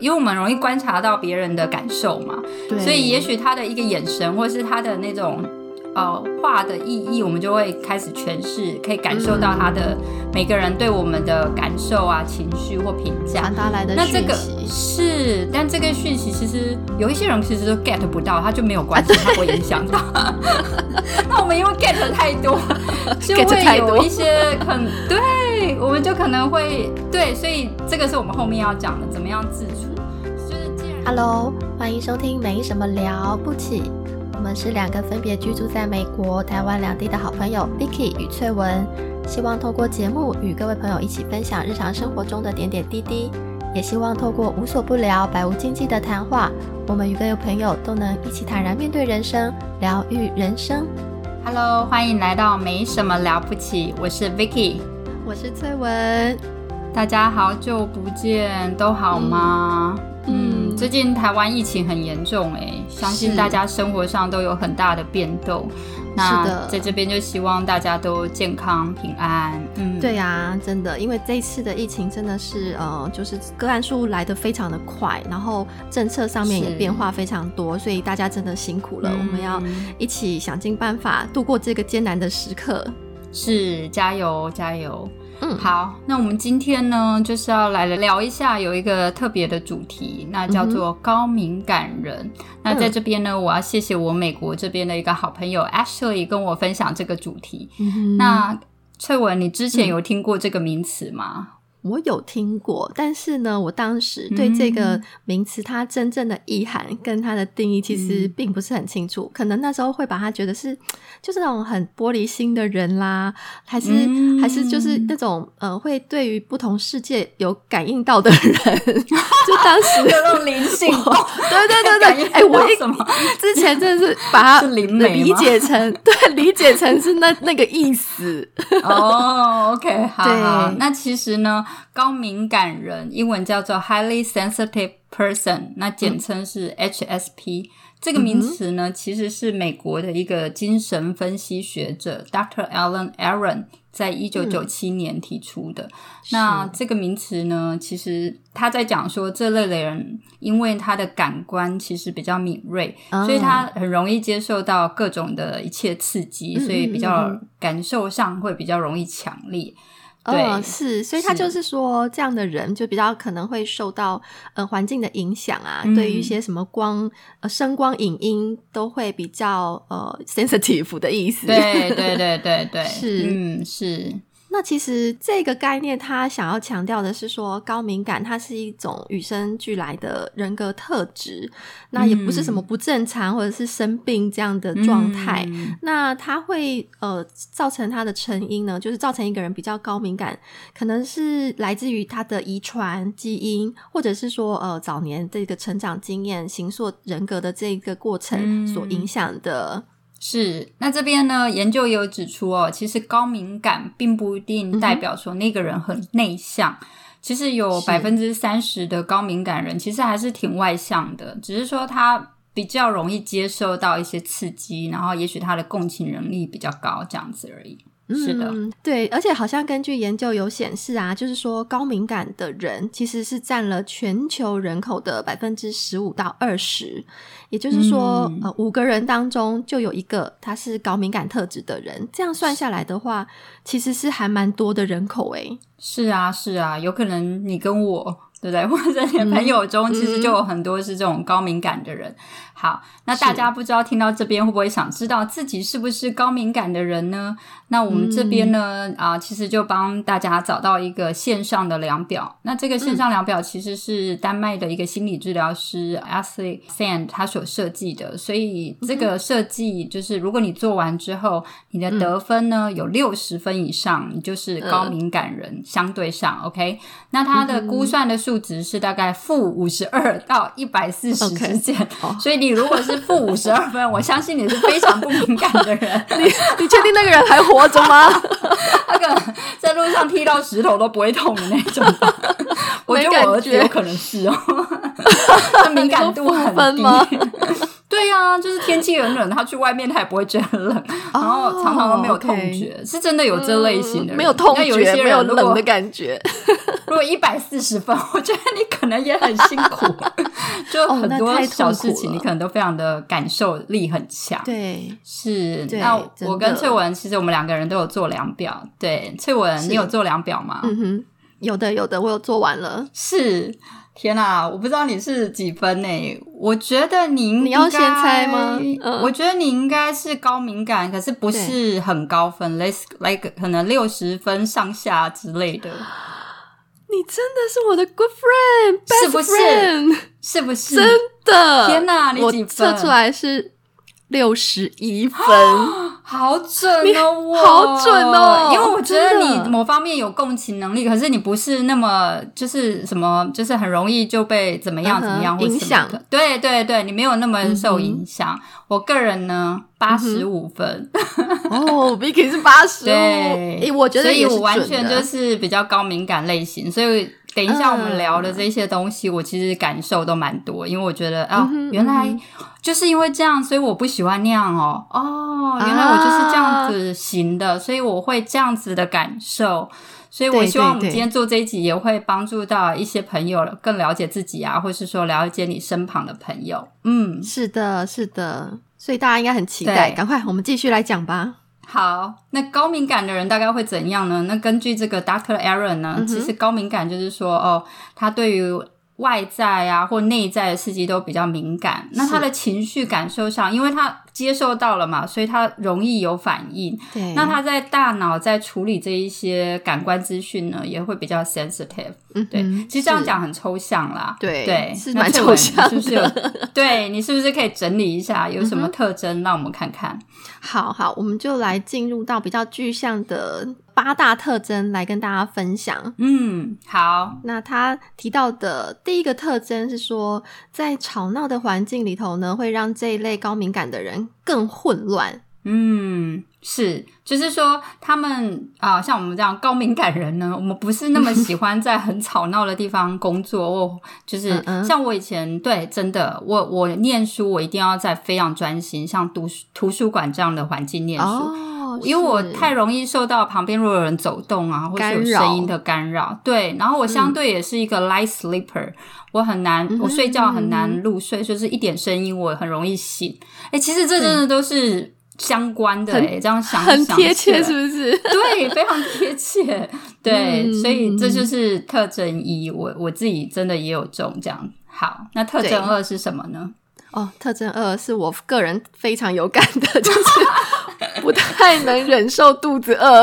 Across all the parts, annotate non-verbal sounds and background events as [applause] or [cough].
因为我们容易观察到别人的感受嘛，对所以也许他的一个眼神，或是他的那种呃话的意义，我们就会开始诠释，可以感受到他的每个人对我们的感受啊、情绪或评价传。达来的那这个。是，但这个讯息其实有一些人其实都 get 不到，他就没有关系，[laughs] 他不会影响到。[laughs] 那我们因为 get 太多，就 [laughs] 会有一些很对，我们就可能会对，所以这个是我们后面要讲的，怎么样自处。Hello，欢迎收听没什么了不起。我们是两个分别居住在美国、台湾两地的好朋友 Vicky 与翠文，希望透过节目与各位朋友一起分享日常生活中的点点滴滴，也希望透过无所不聊、百无禁忌的谈话，我们与各位朋友都能一起坦然面对人生，疗愈人生。Hello，欢迎来到没什么了不起，我是 Vicky，我是翠文，大家好久不见，都好吗？嗯嗯，最近台湾疫情很严重哎，相信大家生活上都有很大的变动。是那的在这边就希望大家都健康平安。嗯，对呀、真的，因为这一次的疫情真的是呃，就是个案数来的非常的快，然后政策上面也变化非常多，所以大家真的辛苦了。嗯我们要一起想尽办法度过这个艰难的时刻。是加油加油。嗯，好，那我们今天呢，就是要来聊一下有一个特别的主题，那叫做高敏感人。那在这边呢，我要谢谢我美国这边的一个好朋友 Ashley 跟我分享这个主题。嗯那翠文，你之前有听过这个名词吗？我有听过，但是呢，我当时对这个名词它真正的意涵跟它的定义其实并不是很清楚，可能那时候会把它觉得是 [tsk] 就是那种很玻璃心的人啦，还是、嗯还是就是那种呃会对于不同世界有感应到的人，[laughs] 就当时 [laughs] 有那种灵性，[laughs] 对对对对，哎、我什么？之前真的是把它理解成对理解成是那那个意思，哦，OK，好对。好。那其实呢，高敏感人英文叫做 highly sensitive person，那简称是 HSP。这个名词呢，其实是美国的一个精神分析学者 Dr. Alan Aaron 在一九九七年提出的。那这个名词呢，其实他在讲说，这类的人因为他的感官其实比较敏锐，哦所以他很容易接受到各种的一切刺激，嗯所以比较嗯感受上会比较容易强烈。对哦，是，所以他就是说，这样的人就比较可能会受到呃环境的影响啊，嗯对于一些什么光、呃声光、影音都会比较呃 sensitive 的意思。对对对对对，[laughs] 是。嗯是，那其实这个概念，他想要强调的是说，高敏感它是一种与生俱来的人格特质，那也不是什么不正常或者是生病这样的状态。嗯那它会呃造成它的成因呢，就是造成一个人比较高敏感，可能是来自于他的遗传基因，或者是说呃早年这个成长经验、形塑人格的这个过程嗯所影响的。是，那这边呢，研究也有指出哦，其实高敏感并不一定代表说那个人很内向。其实有是百分之三十的高敏感人，其实还是挺外向的，只是说他比较容易接受到一些刺激，然后也许他的共情能力比较高，这样子而已。是的，嗯，对，而且好像根据研究有显示啊，就是说高敏感的人其实是占了全球人口的百分之十五到二十，也就是说，嗯呃，五个人当中就有一个他是高敏感特质的人。这样算下来的话，其实是还蛮多的人口诶。是啊，是啊，有可能你跟我，对不对？或者你的朋友中，其实就有很多是这种高敏感的人。好，那大家不知道听到这边会不会想知道自己是不是高敏感的人呢？那我们这边呢，啊、其实就帮大家找到一个线上的量表。那这个线上量表其实是丹麦的一个心理治疗师 Ashley Sand 他所设计的，所以这个设计就是如果你做完之后，你的得分呢、有六十分以上，你就是高敏感人，相对上 OK。那它的估算的数值是大概负五十二到一百四十之间哦所以你如果是负五十二分，我相信你是非常不敏感的人。[laughs] 你你确定那个人还活着吗？[laughs] 那个在路上踢到石头都不会痛的那种。我觉得我儿子有可能是哦，[laughs] 他敏感度很低。对对呀、就是天气很冷，他去外面他也不会觉得冷，然后常常都没有痛觉是真的有这类型的人、嗯没有痛那有一些觉，没有冷的感觉。如果 [laughs] 一百四十分，我觉得你可能也很辛苦，[laughs] 就哦很多小事情，你可能都非常的感受力很强。对，是，那我跟翠文其实我们两个人都有做量表。对，翠文，你有做量表吗？嗯哼，有的有的，我有做完了。是。天哪、我不知道你是几分呢？我觉得你应你要先该猜吗？嗯。我觉得你应该是高敏感，可是不是很高分，like like 可能六十分上下之类的，你真的是我的 good friend，是不是？friend 是不是？真的，天哪你我几分？测出来是六十一分，[gasps] 好准哦，我好准哦因为我觉得你某方面有共情能力，可是你不是那么就是什么，就是很容易就被怎么样怎么样影响。对对对，你没有那么受影响。我个人呢，八十五分，[laughs] 哦，Vicky 是八十五，对，我觉得所以我完全就是比较高敏感类型，所以。等一下，我们聊的这些东西，我其实感受都蛮多，因为我觉得啊、嗯原来嗯就是因为这样，所以我不喜欢那样哦。哦，原来我就是这啊样子型的，所以我会这样子的感受。所以我希望我们今天做这一集也会帮助到一些朋友更了解自己啊，或是说了解你身旁的朋友。嗯，是的，是的，所以大家应该很期待。赶快，我们继续来讲吧。好，那高敏感的人大概会怎样呢？那根据这个 Doctor Aaron 呢，嗯其实高敏感就是说，哦，他对于外在啊或内在的刺激都比较敏感。那他的情绪感受上，因为他接受到了嘛，所以他容易有反应。对，那他在大脑在处理这一些感官资讯呢，也会比较 sensitive。对，嗯对其实这样是讲很抽象啦。对对，是蛮抽象你是不是有？[laughs] 对你是不是可以整理一下有什嗯么特征，让我们看看？好好，我们就来进入到比较具象的八大特征来跟大家分享。嗯，好，那他提到的第一个特征是说，在吵闹的环境里头呢，会让这一类高敏感的人更混乱。嗯，是，就是说他们啊、像我们这样高敏感人呢，我们不是那么喜欢在很吵闹的地方工作，哦就是像我以前对，真的，我我念书，我一定要在非常专心，像读图书馆这样的环境念书。哦，因为我太容易受到旁边如果有人走动啊，或是有声音的干扰，对，然后我相对也是一个 light sleeper，、我很难，我睡觉很嗯难入睡，就是一点声音我很容易醒。哎、其实这真的都是相关的、哎，这样想很想贴切，是不是？[laughs] 对，非常贴切。[laughs] 对，嗯所以这就是特征一，我我自己真的也有中这样。好，那特征二是什么呢？哦，特征二是我个人非常有感的，就是不太能忍受肚子饿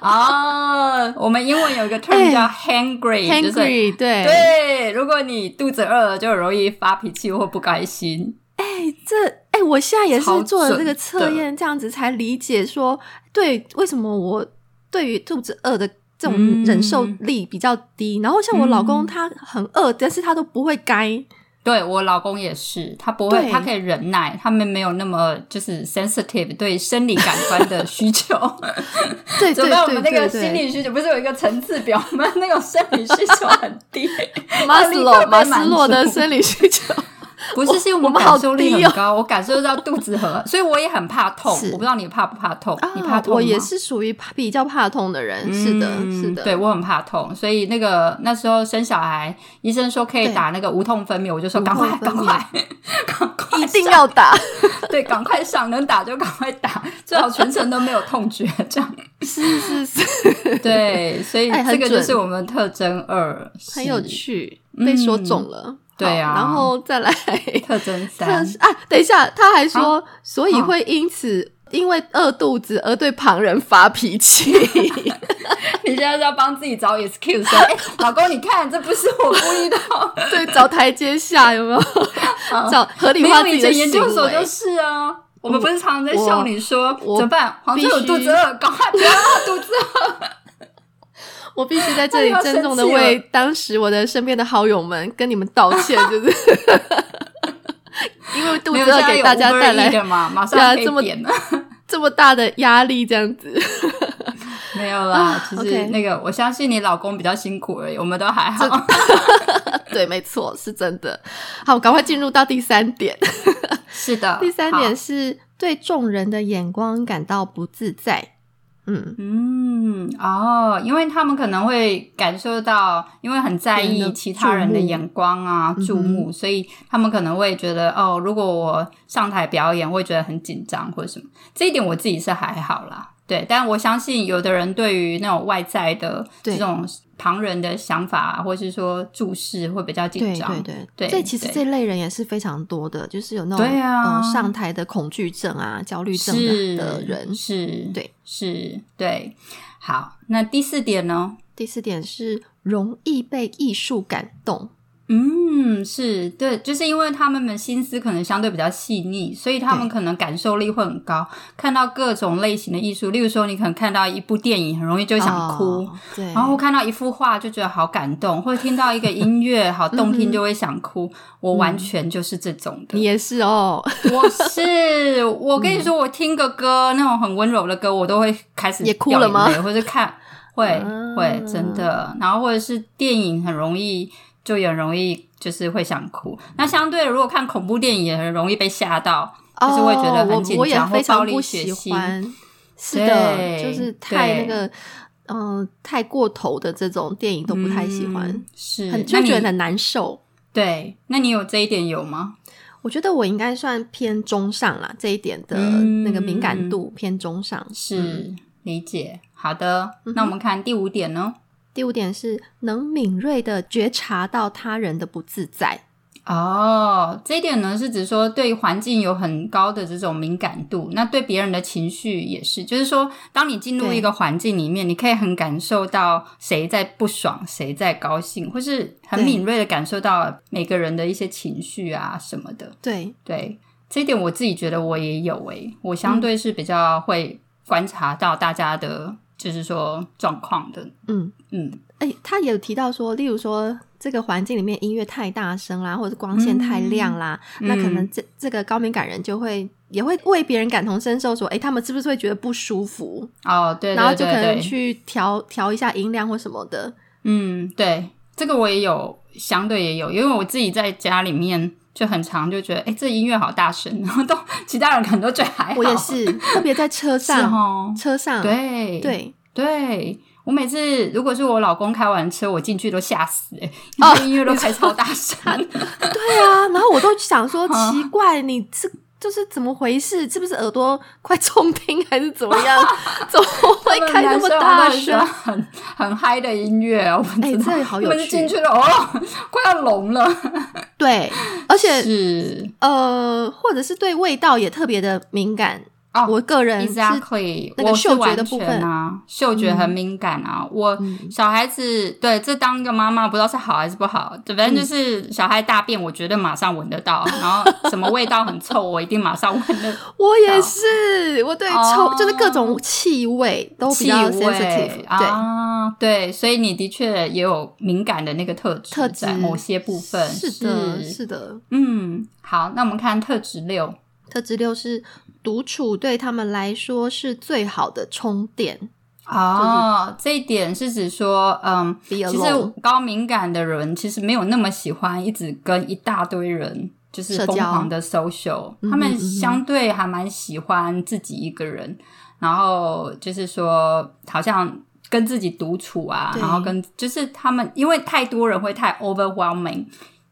啊，[laughs] 我们英文有一个 term 哎叫 hangry，、就是，hungry，对对，如果你肚子饿了，就容易发脾气或不开心。这哎、我现在也是做了这个测验，这样子才理解说，对，为什么我对于肚子饿的这种嗯忍受力比较低。然后像我老公，嗯他很饿，但是他都不会该。对我老公也是，他不会，他可以忍耐，他们没有那么就是 sensitive 对生理感官的需求。[laughs] 对 [laughs] 对准备我们对那个心理需求，不是有一个层次表吗？[laughs] 那种生理需求很低，马斯洛马斯洛的生理需求。[laughs] 不是是因为我们好感受力很高，我感受到肚子很，[laughs] 所以我也很怕痛。我不知道你怕不怕痛？你怕啊，痛吗？我也是属于比较怕痛的人，是的，嗯是的，对我很怕痛，所以那个那时候生小孩，医生说可以打那个无痛分娩，我就说赶快赶快 [laughs] 赶快一定要打。对赶快上，能打就赶快打，最好全程都没有痛觉，这样是是是，对，所以这个就是我们特征二，很有趣，被说中了。对啊然后再来 [laughs] 特征特三，啊，等一下，他还说，所以好会因此因为饿肚子而对旁人发脾气。[laughs] 你现在是要帮自己找 excuse 说，哎、老公，你看这不是我故意的哦，[laughs] 对，找台阶下有没有？找合理，化自己的研究所就。是啊。我们不是常常在笑你说我怎么办？黄色有肚子饿，赶快不要肚子饿。我必须在这里 [laughs] 郑重的为当时我的身边的好友们跟你们道歉，就是 [laughs] 因为肚子饿给大家带来的嘛，马上可这么以点了。[laughs] 这么大的压力，这样子。没有啦，啊其实那个我相信你老公比较辛苦而已，我们都还好。对，没错，是真的。好，赶快进入到第三点。是的。第三好点是对众人的眼光感到不自在。嗯，嗯，哦，因为他们可能会感受到，因为很在意其他人的眼光啊、注目，所以他们可能会觉得，哦，如果我上台表演，会觉得很紧张或者什么。这一点我自己是还好啦，对，但我相信有的人对于那种外在的这种旁人的想法，或是说注视，会比较紧张。对对对这其实对这类人也是非常多的，就是有那种对啊呃上台的恐惧症啊、焦虑症的人。是，对，是，对。好，那第四点呢？第四点是容易被艺术感动。嗯，是对，就是因为他们的心思可能相对比较细腻，所以他们可能感受力会很高。看到各种类型的艺术，例如说，你可能看到一部电影，很容易就想哭。哦对，然后看到一幅画就觉得好感动，或者听到一个音乐好动听就会想哭。我完全就是这种的。嗯你也是哦。我是我跟你说，我听个歌那种很温柔的歌，我都会开始也哭了吗或者看会啊会真的，然后或者是电影很容易就也很容易就是会想哭。那相对的，如果看恐怖电影也很容易被吓到，就是会觉得很紧哦我我也张或非常暴力不喜血腥。欢。是的，就是太那个，嗯、太过头的这种电影都不太喜欢，嗯是，很就觉得很难受。对，那你有这一点有吗？我觉得我应该算偏中上啦，这一点的嗯那个敏感度偏中上。是、嗯理解。好的，那我们看第五点呢？第五点是能敏锐的觉察到他人的不自在。哦，这一点呢是指说对环境有很高的这种敏感度，那对别人的情绪也是，就是说，当你进入一个环境里面，你可以很感受到谁在不爽，谁在高兴，或是很敏锐的感受到每个人的一些情绪啊什么的。对，对，这一点我自己觉得我也有诶、我相对是比较会观察到大家的，就是说状况的。嗯，嗯，哎、他也有提到说，例如说这个环境里面音乐太大声啦，或者光线太亮啦，嗯那可能这这个高敏感人就会也会为别人感同身受，说，哎、他们是不是会觉得不舒服？哦，对对对对，然后就可能去调调一下音量或什么的。嗯，对，这个我也有，相对也有，因为我自己在家里面就很长就觉得，哎，这音乐好大声，然后都其他人可能都觉得还好。我也是，特别在车是上，哦，车上，对对，对。我每次如果是我老公开完车，我进去都吓死哎、欸，哦因为音乐都开超大声。[laughs] 对啊，然后我都想说，奇怪，你是就是怎么回事？是不是耳朵快充听还是怎么样？[laughs] 怎么会开那么大声？很很嗨的音乐哎这个好有趣进去了哦，快要聋了。对，而且是呃，或者是对味道也特别的敏感。哦我个人是 Exactly，那个嗅觉完的部分全啊，嗅觉很敏感啊。我嗯小孩子对这当一个妈妈不知道是好还是不好，反正嗯就是小孩大便，我觉得马上闻得到，然后什么味道很臭，我一定马上闻得 [laughs] 我也是，我对臭、哦就是各种气味都 sensitive，对。啊，对，所以你的确也有敏感的那个特质，特质在某些部分是的，是的。嗯，好，那我们看特质六。特质六是独处对他们来说是最好的充电。哦，这一点是指说，嗯，其实高敏感的人其实没有那么喜欢一直跟一大堆人就是疯狂的 social，他们相对还蛮喜欢自己一个人，然后就是说好像跟自己独处啊，然后跟就是他们因为太多人会太 overwhelming。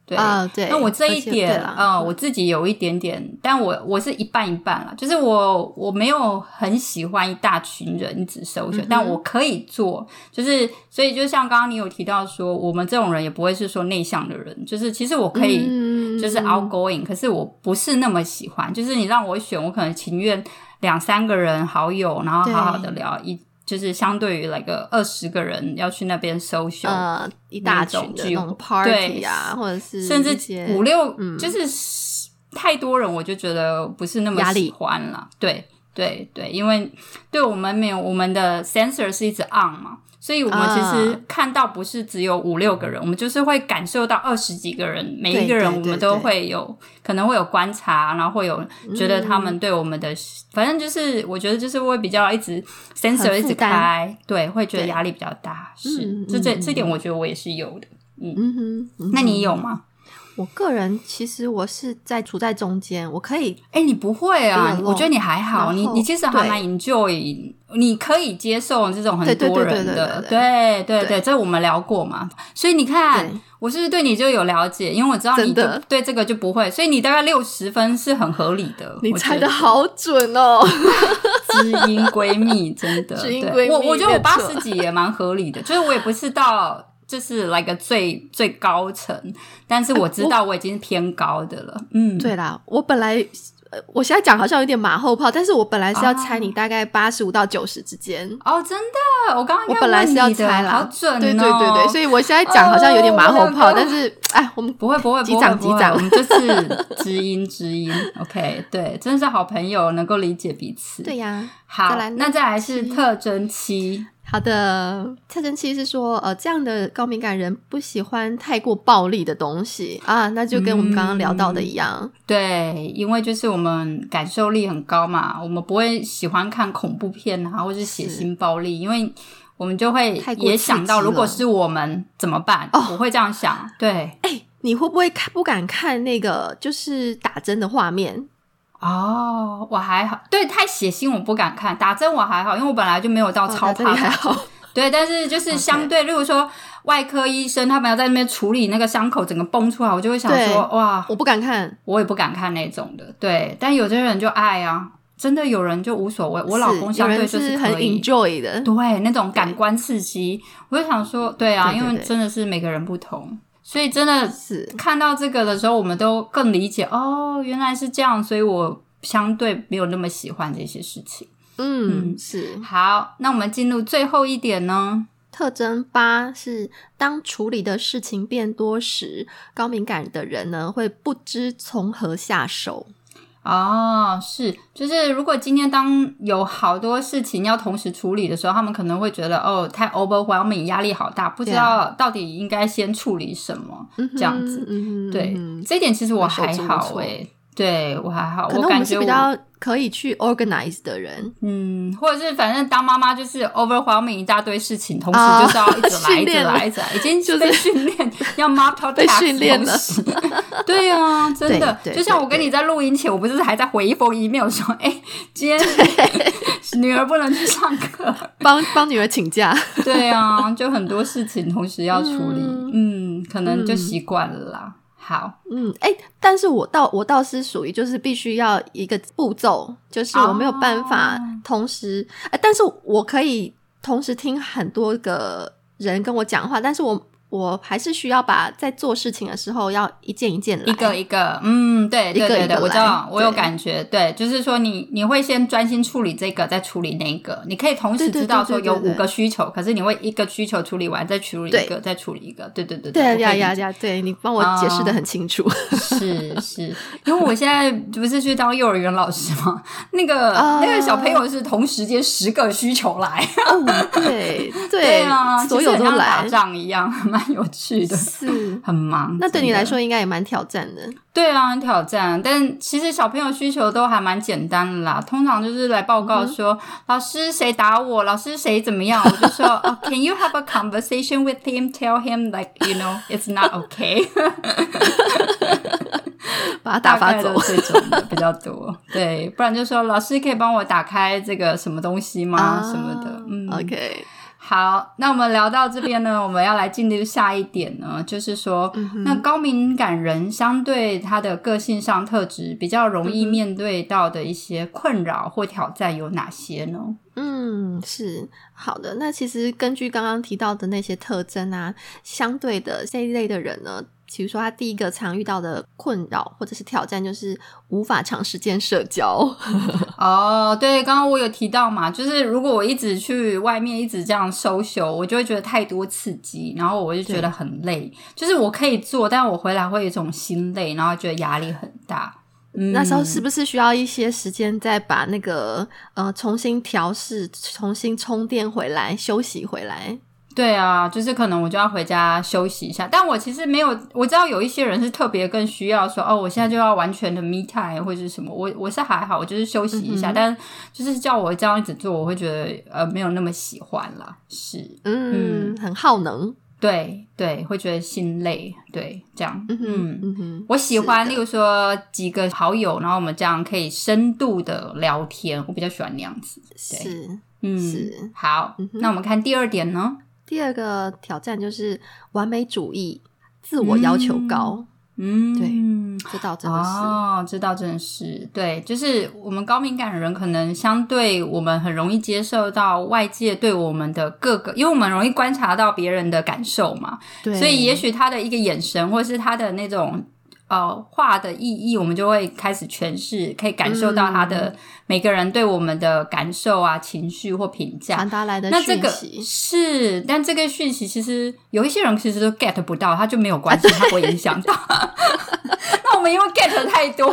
对。啊对那我这一点，啊呃，我自己有一点点，但我我是一半一半啦，就是我我没有很喜欢一大群人一直搜寻，嗯但我可以做，就是所以就像刚刚你有提到说，我们这种人也不会是说内向的人，就是其实我可以嗯就是 outgoing，、可是我不是那么喜欢，就是你让我选，我可能情愿两三个人好友，然后好好的聊一。就是相对于来个二十个人要去那边 social，、呃一大那群的那种 party 啊，或者是甚至五六，嗯就是太多人，我就觉得不是那么喜欢了。对对对，因为对我们没有我们的 sensor 是一直 on 嘛，所以我们其实啊看到不是只有五六个人，我们就是会感受到二十几个人，每一个人我们都对会有可能会有观察，然后会有觉得他们对我们的，反正就是我觉得就是会比较一直 sensor 一直开，对，会觉得压力比较大。是嗯，这这嗯这点我觉得我也是有的。嗯哼，嗯那你有吗？我个人其实我是在处在中间，我可以哎、你不会啊我觉得你还好，你你其实还蛮 enjoy，你可以接受这种很多人的，对对对这我们聊过嘛。所以你看，我是不是对你就有了解？因为我知道你的对这个就不会，所以你大概六十分是很合理的。你我猜的好准哦。知音 [laughs] 闺蜜，真的，知音对闺蜜我我觉得我八十几也蛮合理的，就是我也不是到就是来个最最高层，但是我知道我已经是偏高的了。嗯，对啦，我本来呃我现在讲好像有点马后炮，但是我本来是要啊猜你大概八十五到九十之间。哦，真的，我刚刚我本来是要猜啦，好准哦。对对对对，所以我现在讲好像有点马后炮，哦但是哎，我们不会不会击不会不会，掌击掌我们就是知音知音。OK，对，真的是好朋友，能够理解彼此。对呀。好再来，那再来是特征七。好的，特征七是说，呃，这样的高敏感人不喜欢太过暴力的东西啊，那就跟我们刚刚聊到的一样，对，因为就是我们感受力很高嘛，我们不会喜欢看恐怖片啊，或是血腥暴力，因为我们就会也想到，如果是我们怎么办？哦我会这样想。对，哎、你会不会看不敢看那个就是打针的画面？哦，我还好，对，太血腥我不敢看，打针我还好，因为我本来就没有到哦超怕还好，[laughs] 对，但是就是相对，例如说外科医生他们要在那边处理那个伤口整个崩出来，我就会想对说，哇，我不敢看。我也不敢看那种的。对，但有些人就爱啊，真的有人就无所谓。我老公相对就是很可以。enjoy 的，对，那种感官刺激，我就想说，对啊，因为真的是每个人不同，所以真的是看到这个的时候，我们都更理解哦，原来是这样，所以我相对没有那么喜欢这些事情。嗯嗯是。好，那我们进入最后一点呢？特征八是当处理的事情变多时，高敏感的人呢会不知从何下手。哦，是，就是如果今天当有好多事情要同时处理的时候，他们可能会觉得哦，太 overwhelming，压力好大，不知道到底应该先处理什么。这样子嗯对，嗯这一点其实我还好诶、对我还好，可能我们是感觉比较可以去 organize 的人，嗯，或者是反正当妈妈就是 overwhelming 一大堆事情，同时啊就是要一直来、[laughs] 一直来、一直来，已经就是被训练 [laughs] 要 multitask 被训练了。对啊，真的，就像我跟你在录音前，我不是还在回一封 email 说，哎、今天女儿不能去上课。[laughs] 帮帮女儿请假。对啊，就很多事情同时要处理，嗯嗯，可能就习惯了啦。好，嗯，哎、但是我倒我倒是属于就是必须要一个步骤，就是我没有办法哦。同时，哎、但是我可以同时听很多个人跟我讲话，但是我我还是需要把在做事情的时候要一件一件来，一个一个，嗯，对对对我知道来，我有感觉，对，就是说你你会先专心处理这个，再处理那个，你可以同时知道说有五个需求，可是你会一个需求处理完，再处理一个，再处理一个，对对对对呀呀呀，对你帮我解释的很清楚。是是，因为我现在不是去当幼儿园老师吗，那个、啊那个小朋友是同时间十个需求来，哦，对 [laughs] 对啊，所有都来打，仗一样，蛮有趣的，是。[laughs] 很忙。那对你来，说应该也蛮挑战的。对啊，很挑战。但其实小朋友需求都还蛮简单的啦，通常就是来报告说，老师谁打我，老师谁怎么样，我就说、哦、，Can you have a conversation with him? Tell him like you know it's not okay. [laughs] 把他 [laughs] 打发走。这种的比较多，对，不然就说老师可以帮我打开这个什么东西吗？啊什么的，嗯 OK，好，那我们聊到这边呢，[laughs] 我们要来进入下一点呢，就是说，嗯那高敏感人相对他的个性上特质比较容易嗯面对到的一些困扰或挑战有哪些呢？嗯，是好的。那其实根据刚刚提到的那些特征啊，相对的这一类的人呢，比如说他第一个常遇到的困扰或者是挑战，就是无法长时间社交。[laughs] 哦，对，刚刚我有提到嘛，就是如果我一直去外面一直这样 social，我就会觉得太多刺激，然后我就觉得很累。就是我可以做，但我回来会有一种心累，然后觉得压力很大。嗯，那时候是不是需要一些时间再把那个呃重新调试、重新充电回来、休息回来？对啊，就是可能我就要回家休息一下，但我其实没有，我知道有一些人是特别更需要说，哦，我现在就要完全的 me time 或者是什么，我我是还好，我就是休息一下，嗯但就是叫我这样一直做，我会觉得呃没有那么喜欢了，是，嗯，很耗能。对对，会觉得心累，对，这样，嗯哼嗯。我喜欢，例如说几个好友，然后我们这样可以深度的聊天，我比较喜欢那样子。对，是嗯，是好。嗯那我们看第二点呢？第二个挑战就是完美主义，自我要求高，嗯，对这倒真的是。哦，这倒真的是对，就是我们高敏感的人，可能相对我们很容易接受到外界对我们的各个，因为我们容易观察到别人的感受嘛，对，所以也许他的一个眼神，或是他的那种呃话的意义，我们就会开始诠释，可以感受到他的、嗯每个人对我们的感受啊、情绪或评价传。达来的那这个是，但这个讯息其实有一些人其实都 get 不到，他就没有关系，[laughs] 他不会影响到。[laughs] 那我们因为 get 得 [laughs] 太多，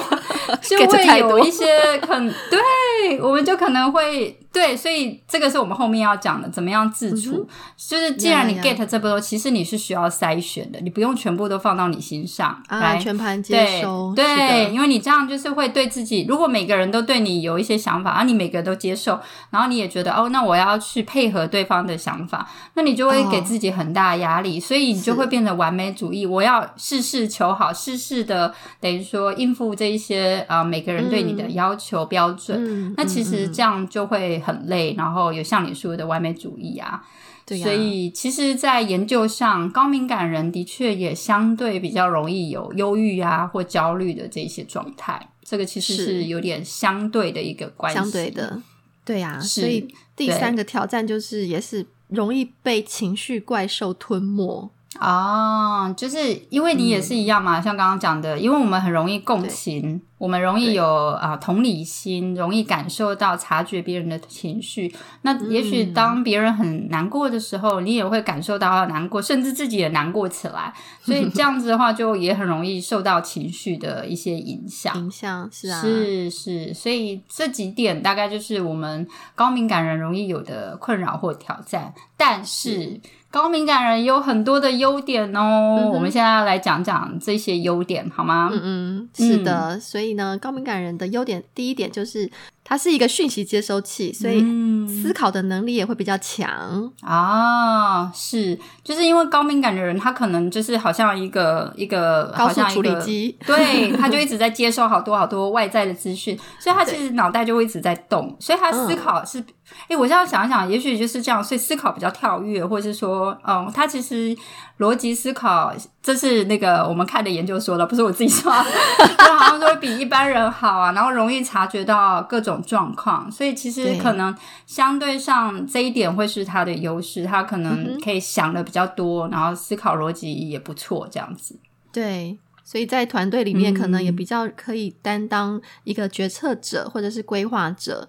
就会有一些可能，对，我们就可能会对，所以这个是我们后面要讲的，怎么样自处。就是既然你 get 这么多，其实你是需要筛选的，你不用全部都放到你心上啊，来。全盘接对收，是对，因为你这样就是会对自己，如果每个人都对你有一些想法，啊，你每个都接受，然后你也觉得哦，那我要去配合对方的想法，那你就会给哦自己很大的压力，所以你就是会变得完美主义，我要事事求好，事事的等于说应付这一些啊、呃每个人对你的嗯要求标准。嗯，那其实这样就会很累，然后有像你说的完美主义啊，对呀。所以其实，在研究上，高敏感人的确也相对比较容易有忧郁啊或焦虑的这些状态。这个其实是。是有点相对的一个关系，相对的，对呀、是。所以第三个挑战就是也是容易被情绪怪兽吞没，哦，就是因为你也是一样嘛，像刚刚讲的，因为我们很容易共情，我们容易有啊、同理心，容易感受到、察觉别人的情绪。那也许嗯当别人很难过的时候，你也会感受到他难过，甚至自己也难过起来。所以这样子的话，就也很容易受到情绪的一些影响。影响是啊，是是，所以这几点大概就是我们高敏感人容易有的困扰或挑战。但是高敏感人有很多的优点哦，嗯我们现在要来讲讲这些优点好吗？嗯嗯，是的，所以呢，高敏感人的优点第一点就是它是一个讯息接收器，所以嗯。思考的能力也会比较强。啊，是，就是因为高敏感的人，他可能就是好像一个一个高速处理机。[laughs] 对，他就一直在接收好多好多外在的资讯，所以他其实脑袋就会一直在动，所以他思考是，哎、我这样想一想，也许就是这样，所以思考比较跳跃，或者是说，嗯，他其实逻辑思考，这是那个我们看的研究说的，不是我自己说 [laughs] 好像说比一般人好啊，然后容易察觉到各种状况，所以其实可能相对上这一点会是他的优势，他可嗯能可以想的比较多，然后思考逻辑也不错，这样子。对，所以在团队里面可能也嗯。比较可以担当一个决策者或者是规划者，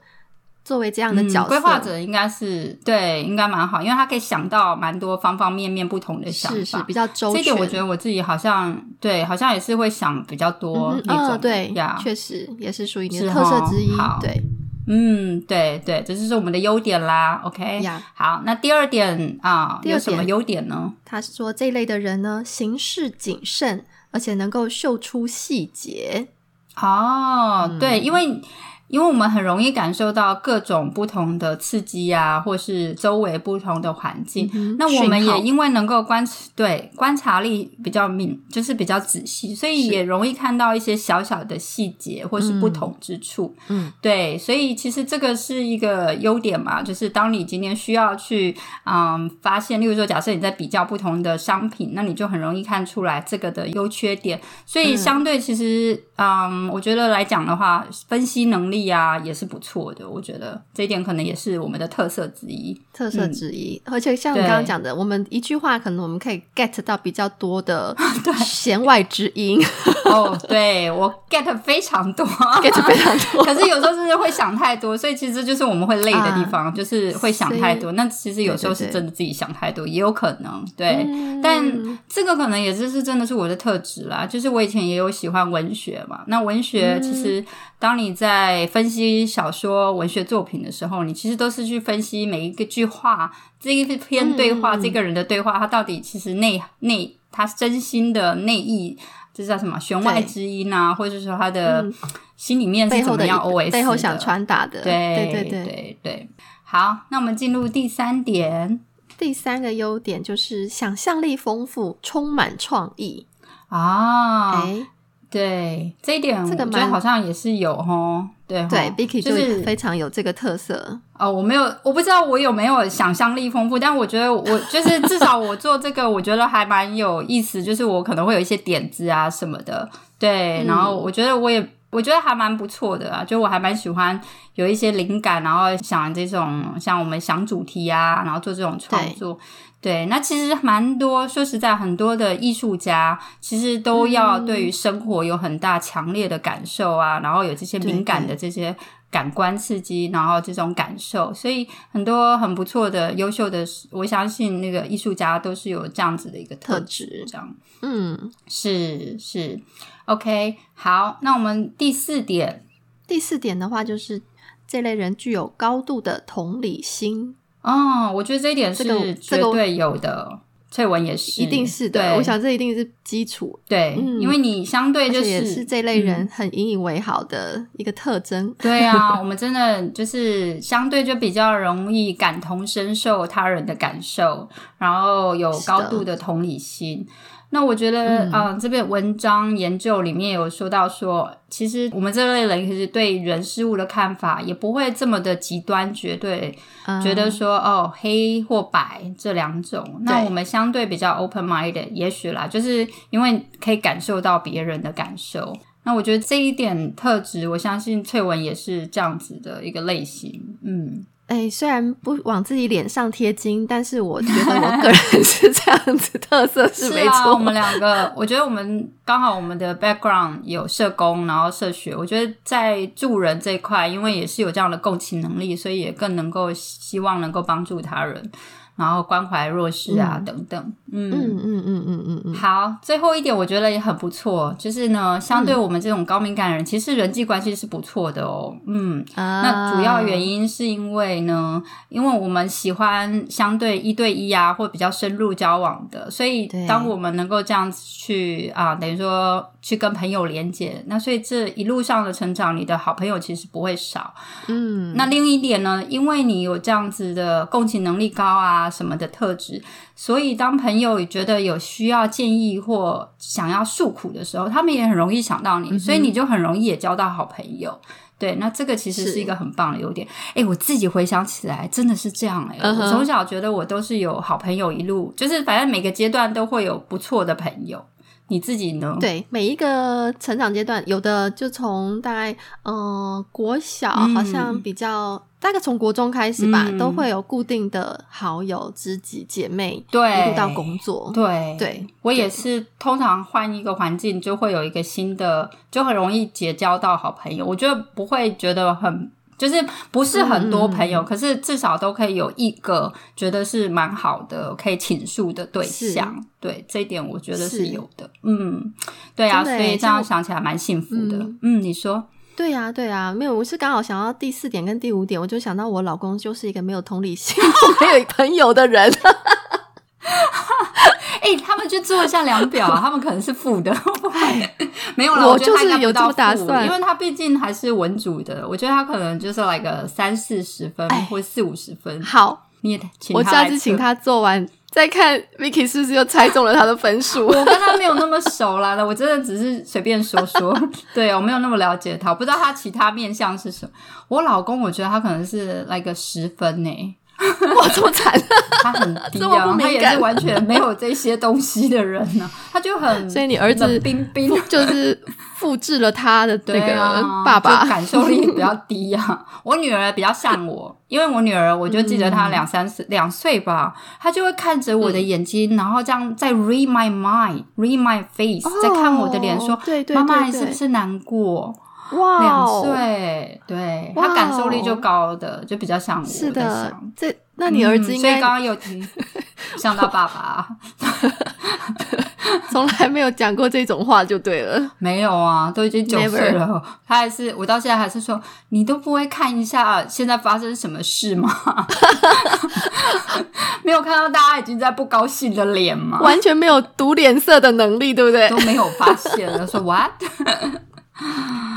作为这样的角色。嗯规划者应该是对，应该蛮好，因为他可以想到蛮多方方面面不同的想法。是是比较周全。这一点我觉得我自己好像对，好像也是会想比较多那种。嗯对呀，确实也是属于你的特色之一好。对嗯，对对，这就是我们的优点啦。OK，呀，好，那第二点啊，第二点有什么优点呢？他是说这一类的人呢，行事谨慎，而且能够嗅出细节。哦，嗯对，因为因为我们很容易感受到各种不同的刺激啊，或是周围不同的环境。嗯那我们也因为能够观对观察力比较敏，就是比较仔细，所以也容易看到一些小小的细节或是不同之处。嗯，对，所以其实这个是一个优点嘛，就是当你今天需要去嗯发现，例如说，假设你在比较不同的商品，那你就很容易看出来这个的优缺点。所以嗯相对其实嗯我觉得来讲的话，分析能力啊也是不错的。我觉得这一点可能也是我们的特色之一。特色之一，而且像刚刚讲的，我们一句话可能我们可以 get 到比较多的 [laughs] 弦外之音哦，对我 get 非常多，get 非常多。[laughs] 可是有时候真的会想太多，所以其实就是我们会累的地方，就是会想太多。那其实有时候是真的自己想太多，也有可能对。嗯但这个可能也就是真的是我的特质啦，就是我以前也有喜欢文学嘛。那文学其实当你在分析小说、文学作品的时候，你其实都是去分析每一个句话，这一篇对话，嗯这个人的对话，他到底其实内内他真心的内意。这叫什么弦外之音啊，或者是说他的嗯心里面是怎么样 OS 的背后想传达的，对对对对对对。好，那我们进入第三点。第三个优点就是想象力丰富，充满创意啊。哎，对，这一点这个我觉得蛮好像也是有哈。对齁对，Vicky 就就是非常有这个特色。哦，我没有，我不知道我有没有想象力丰富，但我觉得我 [laughs] 就是至少我做这个，我觉得还蛮有意思，就是我可能会有一些点子啊什么的，对，嗯然后我觉得我也我觉得还蛮不错的啊，就我还蛮喜欢有一些灵感，然后想这种像我们想主题啊，然后做这种创作。对，那其实蛮多，说实在，很多的艺术家其实都要嗯对于生活有很大强烈的感受啊，然后有这些敏感的这些感官刺激，然后这种感受，所以很多很不错的、优秀的，我相信那个艺术家都是有这样子的一个特质这样。嗯，是是。OK。好，那我们第四点。第四点的话就是这类人具有高度的同理心，哦，我觉得这一点是这个绝这个对有的。翠文也是，一定是的。对我想这一定是基础，对，嗯因为你相对就是这类人很引以为豪的一个特征。对啊，我们真的就是相对就比较容易感同身受他人的感受，然后有高度的同理心。那我觉得，嗯嗯、这篇文章研究里面有说到说，其实我们这类人其实对人事物的看法也不会这么的极端绝对，嗯觉得说哦黑或白这两种，那我们相对比较 open minded，也许啦，就是因为可以感受到别人的感受。那我觉得这一点特质，我相信翠文也是这样子的一个类型。嗯，哎，虽然不往自己脸上贴金，但是我觉得我个人 [laughs] 是这样子，特色是没啊，错。我们两个，我觉得我们刚好我们的 background 有社工，然后社学，我觉得在助人这一块，因为也是有这样的共情能力，所以也更能够希望能够帮助他人，然后关怀弱势啊、嗯等等。嗯嗯嗯嗯嗯嗯，好，最后一点我觉得也很不错，就是呢，相对我们这种高敏感的人，其实人际关系是不错的哦。嗯，啊那主要原因是因为呢，因为我们喜欢相对一对一啊，或比较深入交往的，所以当我们能够这样子去啊，等于说去跟朋友连接，那所以这一路上的成长，你的好朋友其实不会少。嗯，那另一点呢，因为你有这样子的共情能力高啊什么的特质，所以当朋友觉得有需要建议或想要诉苦的时候，他们也很容易想到你，嗯所以你就很容易也交到好朋友。对，那这个其实是是一个很棒的优点。哎，我自己回想起来，真的是这样哎、我从小觉得我都是有好朋友，一路就是反正每个阶段都会有不错的朋友。你自己呢？对每一个成长阶段，有的就从大概嗯、呃国小，嗯好像比较、大概从国中开始吧，嗯都会有固定的好友、知己、姐妹，对，一路到工作。对对我也是，通常换一个环境就会有一个新的，就很容易结交到好朋友。我觉得不会觉得很，就是不是很多朋友，嗯可是至少都可以有一个觉得是蛮好的，可以倾诉的对象。对这一点，我觉得是是有的。嗯，对啊，所以这样想起来蛮幸福的。嗯嗯，你说。对呀、对呀、没有，我是刚好想到第四点跟第五点，我就想到我老公就是一个没有同理心、[laughs] 没有朋友的人。[laughs] 哎、他们去做一下量表啊，他们可能是负的，没有啦。我就是有这么打算因为他毕竟还是文组的，我觉得他可能就是来个三四十分哎或四五十分。好，你也请我他来测。下次请他做完，再看 Vicky 是不是又猜中了他的分数。[laughs] 我跟他没有那么熟啦，[laughs] 我真的只是随便说说，[laughs] 对我没有那么了解他，我不知道他其他面相是什么。我老公，我觉得他可能是来个十分呢、[laughs] 哇，这么惨！他很低这么不啊，他也是完全没有这些东西的人呢、他就很 [laughs] 所以你儿子冰冰，[laughs] 就是复制了他的那对个啊，爸爸就。感受力比较低啊、我女儿比较像我，因为我女儿，我就记得她两三岁两岁吧，她就会看着我的眼睛，然后这样在 read my mind，read my face，、在看我的脸说哦，对对妈妈你是不是难过？哇两哦，岁，对，哇哦她感受力就高的，就比较像我在是的。，这那你儿子应该刚刚有提 [laughs] 像他爸爸，[laughs] 从来没有讲过这种话就对了。没有啊，都已经九岁了，他还是我到现在还是说，你都不会看一下现在发生什么事吗？[laughs] 没有看到大家已经在不高兴的脸吗？完全没有读脸色的能力，对不对都？没有发现了，说 what？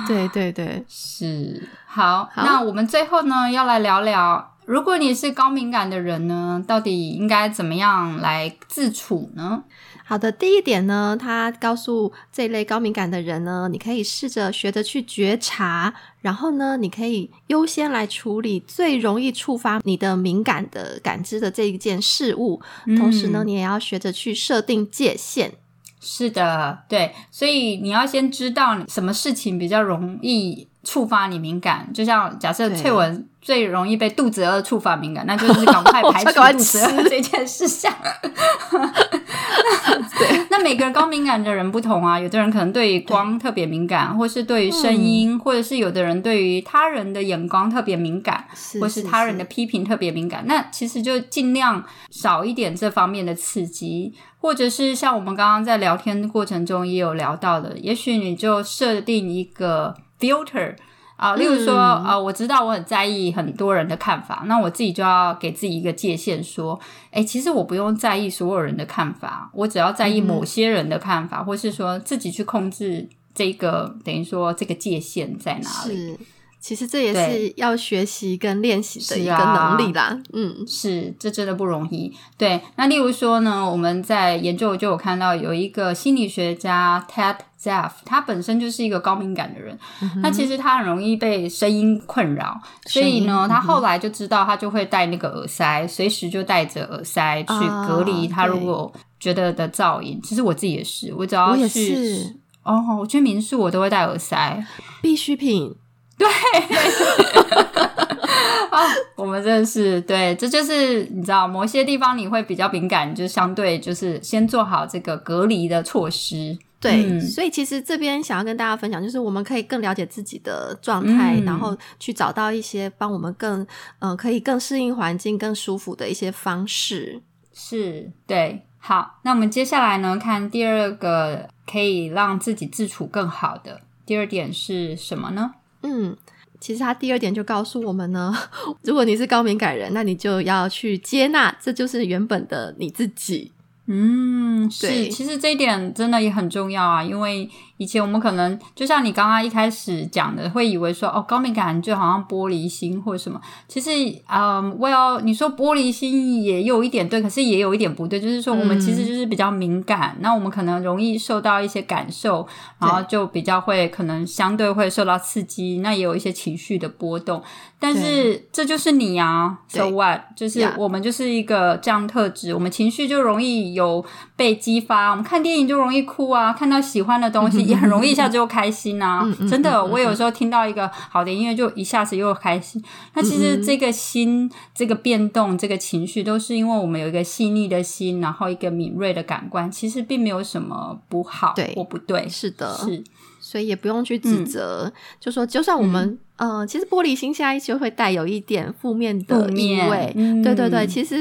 对对对，是好，好那我们最后呢要来聊聊如果你是高敏感的人呢，到底应该怎么样来自处呢？好的，第一点呢，他告诉这类高敏感的人呢，你可以试着学着去觉察，然后呢，你可以优先来处理最容易触发你的敏感的感知的这一件事物，同时呢，你也要学着去设定界限。是的，对，所以你要先知道什么事情比较容易触发你敏感，就像假设翠文最容易被肚子饿触发敏感，那就是赶快排 [laughs] 除肚子饿这件事项。[laughs] 每个人高敏感的人不同啊，有的人可能对于光特别敏感，或是对于声音，或者是有的人对于他人的眼光特别敏感，或是他人的批评特别敏感。那其实就尽量少一点这方面的刺激，或者是像我们刚刚在聊天过程中也有聊到的，也许你就设定一个 filter。啊，例如说，啊，我知道我很在意很多人的看法，那我自己就要给自己一个界限，说，哎，其实我不用在意所有人的看法，我只要在意某些人的看法，或是说自己去控制这个，等于说这个界限在哪里。是其实这也是要学习跟练习的一个能力啦。嗯，是，这真的不容易。对，那例如说呢，我们在研究就有看到有一个心理学家 Ted 他本身就是一个高敏感的人。那其实他很容易被声音困扰，所以呢，他后来就知道他就会戴那个耳塞，随时就戴着耳塞去隔离他如果觉得的噪音。其实我自己也是，我只要去哦，我去民宿我都会戴耳塞，必需品。对，啊，我们真的是对，这就是你知道，某些地方你会比较敏感，就相对就是先做好这个隔离的措施。对，所以其实这边想要跟大家分享，就是我们可以更了解自己的状态，然后去找到一些帮我们更嗯可以更适应环境、更舒服的一些方式。是，对，好，那我们接下来呢，看第二个可以让自己自处更好的第二点是什么呢？嗯，其实他第二点就告诉我们呢，[laughs] 如果你是高敏感人，那你就要去接纳，这就是原本的你自己。嗯，是，其实这一点真的也很重要啊，因为。以前我们可能就像你刚刚一开始讲的，会以为说哦，高敏感就好像玻璃心或者什么。其实，嗯，Well，你说玻璃心也有一点对，可是也有一点不对。就是说，我们其实就是比较敏感，那我们可能容易受到一些感受，然后就比较会可能相对会受到刺激，那也有一些情绪的波动。但是这就是你啊，So what？就是我们就是一个这样特质，我们情绪就容易有被激发。我们看电影就容易哭啊，看到喜欢的东西。也很容易一下子就开心呐，真的。我有时候听到一个好的音乐，就一下子又开心。那其实这个心、这个变动、这个情绪，都是因为我们有一个细腻的心，然后一个敏锐的感官，其实并没有什么不好或不对。是的，是，所以也不用去指责，就说就算我们。嗯，其实玻璃心现在就会带有一点负面的意味，对对对。其实，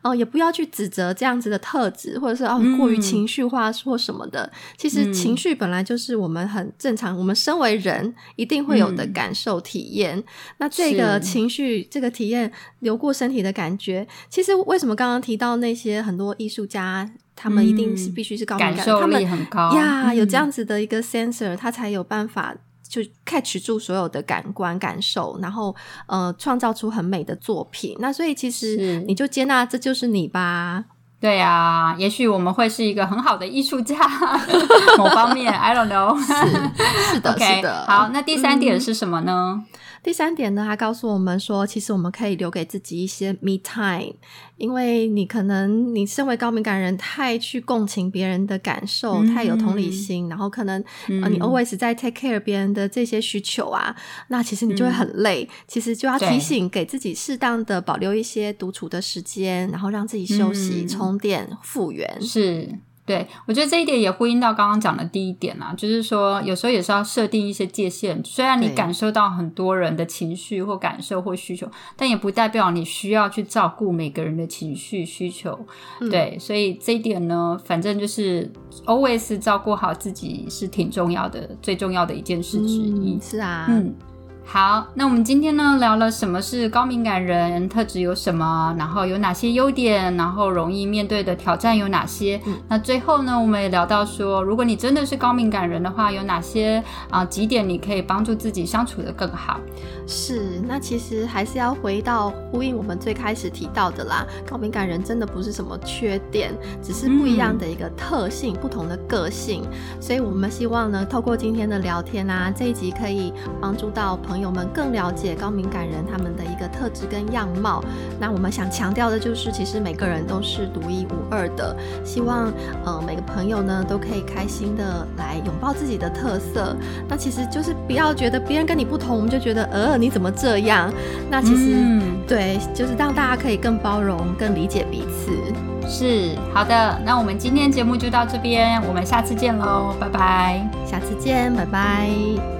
哦，也不要去指责这样子的特质，或者是哦过于情绪化或什么的。其实情绪本来就是我们很正常，我们身为人一定会有的感受体验。那这个情绪，这个体验流过身体的感觉，其实为什么刚刚提到那些很多艺术家，他们一定是必须是高敏感，他们很高呀，有这样子的一个 sensor，他才有办法。就 catch 住所有的感官感受，然后呃，创造出很美的作品。那所以其实你就接纳这就是你吧。对呀，也许我们会是一个很好的艺术家，[laughs] 某方面 I don't know。是是的，是的。[laughs] 好，那第三点是什么呢？第三点呢，他告诉我们说，其实我们可以留给自己一些 me time，因为你可能你身为高敏感人，太去共情别人的感受，太有同理心，然后可能呃你 always 在 take care 别人的这些需求啊，那其实你就会很累。其实就要提醒给自己适当的保留一些独处的时间，然后让自己休息、充电、复原。是。对，我觉得这一点也呼应到刚刚讲的第一点啦，就是说有时候也是要设定一些界限。虽然你感受到很多人的情绪或感受或需求，但也不代表你需要去照顾每个人的情绪需求。对，所以这一点呢，反正就是 always 照顾好自己是挺重要的，最重要的一件事之一。是啊，嗯。好，那我们今天呢聊了什么是高敏感人，特质有什么，然后有哪些优点，然后容易面对的挑战有哪些？那最后呢，我们也聊到说，如果你真的是高敏感人的话，有哪些啊几点你可以帮助自己相处的更好？是，那其实还是要回到呼应我们最开始提到的啦，高敏感人真的不是什么缺点，只是不一样的一个特性，不同的个性。所以我们希望呢，透过今天的聊天啊，这一集可以帮助到朋友。友们更了解高敏感人他们的一个特质跟样貌。那我们想强调的就是，其实每个人都是独一无二的。希望呃每个朋友呢都可以开心的来拥抱自己的特色。那其实就是不要觉得别人跟你不同，我们就觉得呃你怎么这样？那其实对，就是让大家可以更包容、更理解彼此。是好的，那我们今天节目就到这边，我们下次见喽，拜拜。下次见，拜拜。